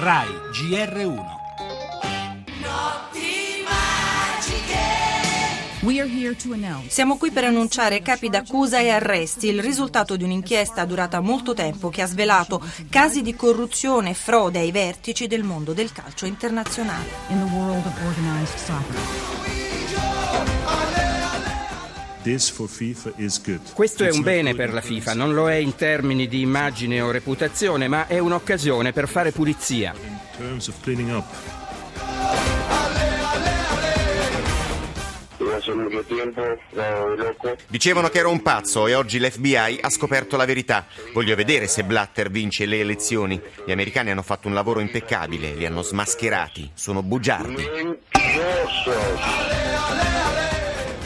RAI GR1 Siamo qui per annunciare capi d'accusa e arresti, il risultato di un'inchiesta durata molto tempo che ha svelato casi di corruzione e frode ai vertici del mondo del calcio internazionale. Questo è un bene per la FIFA, non lo è in termini di immagine o reputazione, ma è un'occasione per fare pulizia. Dicevano che ero un pazzo e oggi l'FBI ha scoperto la verità. Voglio vedere se Blatter vince le elezioni. Gli americani hanno fatto un lavoro impeccabile, li hanno smascherati. Sono bugiardi.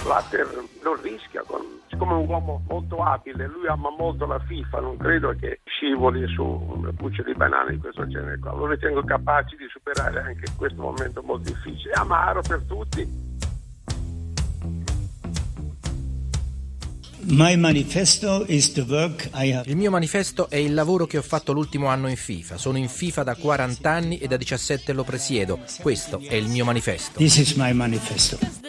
Blatter non rischia, con, siccome è un uomo molto abile, lui ama molto la FIFA, non credo che scivoli su una buccia di banane di questo genere qua. Lo ritengo capace di superare anche questo momento molto difficile, amaro per tutti. Il mio manifesto è il lavoro che ho fatto l'ultimo anno in FIFA. Sono in FIFA da 40 anni e da 17 lo presiedo. Questo è il mio manifesto. This is my manifesto.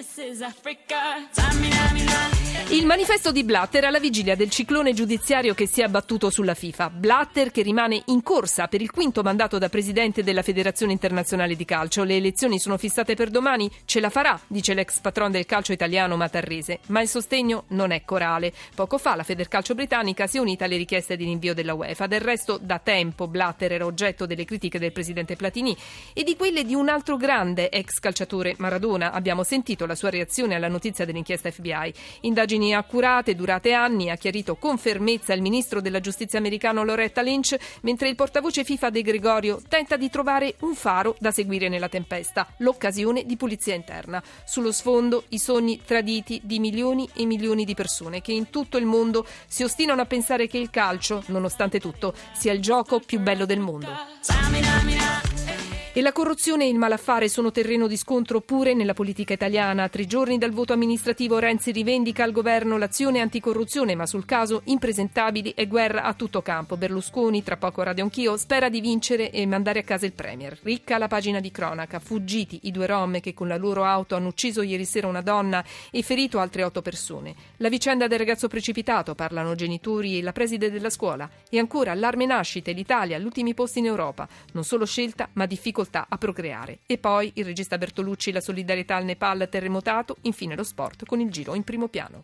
Il manifesto di Blatter alla vigilia del ciclone giudiziario che si è abbattuto sulla FIFA. Blatter che rimane in corsa per il quinto mandato da presidente della Federazione Internazionale di Calcio. Le elezioni sono fissate per domani, ce la farà, dice l'ex patron del calcio italiano Matarrese, ma il sostegno non è corale. Poco fa la Federcalcio britannica si è unita alle richieste di rinvio della UEFA. Del resto, da tempo Blatter era oggetto delle critiche del presidente Platini e di quelle di un altro grande ex calciatore Maradona. Abbiamo sentito la sua reazione alla notizia dell'inchiesta FBI. Indagini accurate, durate anni, ha chiarito con fermezza il ministro della giustizia americano Loretta Lynch, mentre il portavoce FIFA De Gregorio tenta di trovare un faro da seguire nella tempesta, l'occasione di pulizia interna. Sullo sfondo i sogni traditi di milioni e milioni di persone che in tutto il mondo si ostinano a pensare che il calcio, nonostante tutto, sia il gioco più bello del mondo. E la corruzione e il malaffare sono terreno di scontro pure nella politica italiana. Tre giorni dal voto amministrativo Renzi rivendica al governo l'azione anticorruzione, ma sul caso impresentabili e guerra a tutto campo. Berlusconi, tra poco Radio Anch'io, spera di vincere e mandare a casa il Premier. Ricca la pagina di cronaca. Fuggiti i due rom che con la loro auto hanno ucciso ieri sera una donna e ferito altre otto persone. La vicenda del ragazzo precipitato, parlano genitori e la preside della scuola. E ancora allarme nascite, l'Italia, agli ultimi posti in Europa. Non solo scelta, ma difficoltà difficoltà a procreare. E poi il regista Bertolucci, la solidarietà al Nepal terremotato, infine lo sport con il giro in primo piano.